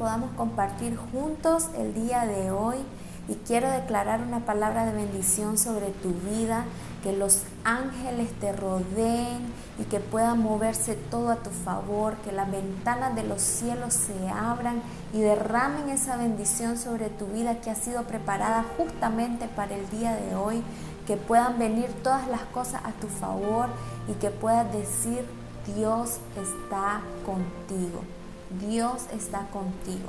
podamos compartir juntos el día de hoy. Y quiero declarar una palabra de bendición sobre tu vida, que los ángeles te rodeen y que pueda moverse todo a tu favor, que las ventanas de los cielos se abran y derramen esa bendición sobre tu vida que ha sido preparada justamente para el día de hoy, que puedan venir todas las cosas a tu favor y que puedas decir, Dios está contigo, Dios está contigo.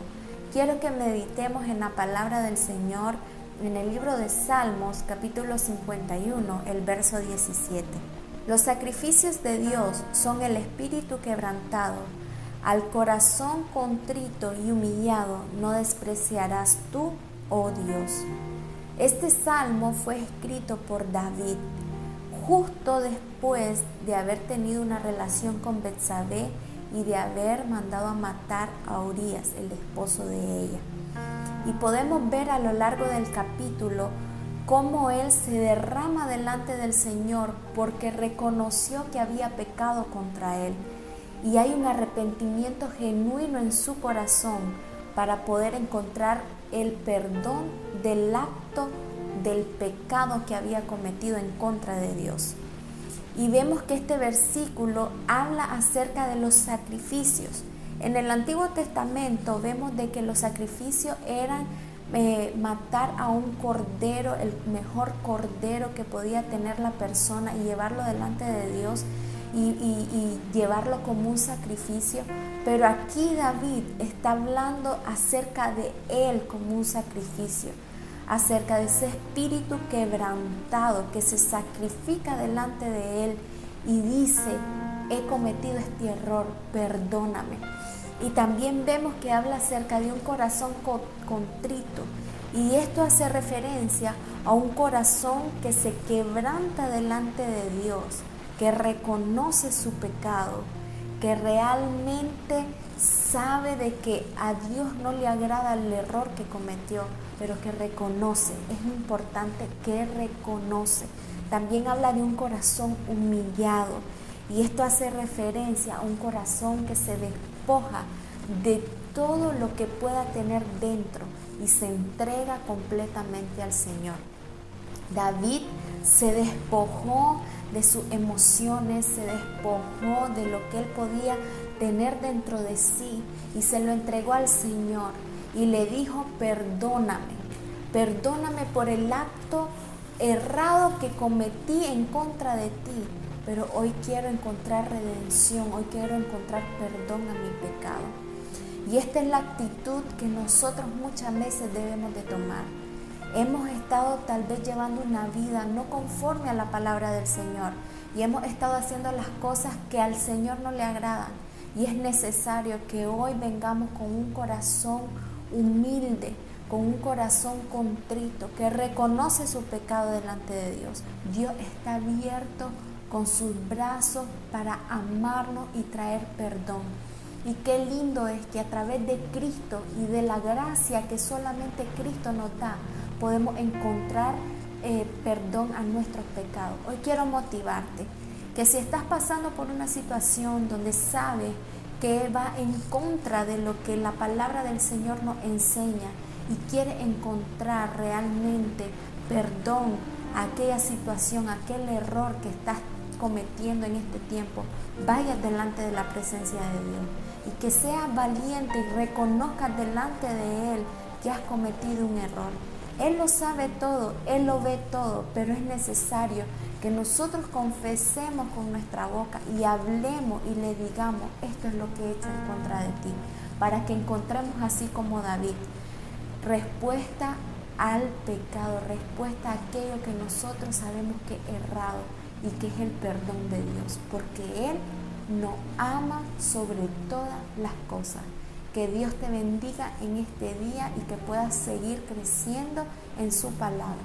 Quiero que meditemos en la palabra del Señor en el libro de Salmos capítulo 51, el verso 17. Los sacrificios de Dios son el espíritu quebrantado. Al corazón contrito y humillado no despreciarás tú, oh Dios. Este salmo fue escrito por David justo después de haber tenido una relación con Betsabé y de haber mandado a matar a Urias, el esposo de ella. Y podemos ver a lo largo del capítulo cómo él se derrama delante del Señor porque reconoció que había pecado contra él. Y hay un arrepentimiento genuino en su corazón para poder encontrar el perdón del acto del pecado que había cometido en contra de Dios. Y vemos que este versículo habla acerca de los sacrificios. En el Antiguo Testamento vemos de que los sacrificios eran eh, matar a un cordero, el mejor cordero que podía tener la persona y llevarlo delante de Dios y, y llevarlo como un sacrificio. Pero aquí David está hablando acerca de él como un sacrificio acerca de ese espíritu quebrantado que se sacrifica delante de Él y dice, he cometido este error, perdóname. Y también vemos que habla acerca de un corazón contrito. Y esto hace referencia a un corazón que se quebranta delante de Dios, que reconoce su pecado, que realmente sabe de que a Dios no le agrada el error que cometió, pero que reconoce. Es importante que reconoce. También habla de un corazón humillado. Y esto hace referencia a un corazón que se despoja de todo lo que pueda tener dentro y se entrega completamente al Señor. David se despojó de sus emociones, se despojó de lo que él podía tener dentro de sí y se lo entregó al Señor y le dijo, perdóname, perdóname por el acto errado que cometí en contra de ti, pero hoy quiero encontrar redención, hoy quiero encontrar perdón a mi pecado. Y esta es la actitud que nosotros muchas veces debemos de tomar. Hemos estado tal vez llevando una vida no conforme a la palabra del Señor y hemos estado haciendo las cosas que al Señor no le agradan. Y es necesario que hoy vengamos con un corazón humilde, con un corazón contrito, que reconoce su pecado delante de Dios. Dios está abierto con sus brazos para amarnos y traer perdón. Y qué lindo es que a través de Cristo y de la gracia que solamente Cristo nos da, podemos encontrar eh, perdón a nuestros pecados. Hoy quiero motivarte que si estás pasando por una situación donde sabes que va en contra de lo que la palabra del Señor nos enseña y quiere encontrar realmente perdón a aquella situación, aquel error que estás cometiendo en este tiempo, vaya delante de la presencia de Dios y que seas valiente y reconozcas delante de Él que has cometido un error. Él lo sabe todo, Él lo ve todo, pero es necesario que nosotros confesemos con nuestra boca y hablemos y le digamos, esto es lo que he hecho en contra de ti, para que encontremos así como David, respuesta al pecado, respuesta a aquello que nosotros sabemos que es errado y que es el perdón de Dios, porque Él nos ama sobre todas las cosas. Que Dios te bendiga en este día y que puedas seguir creciendo en su palabra.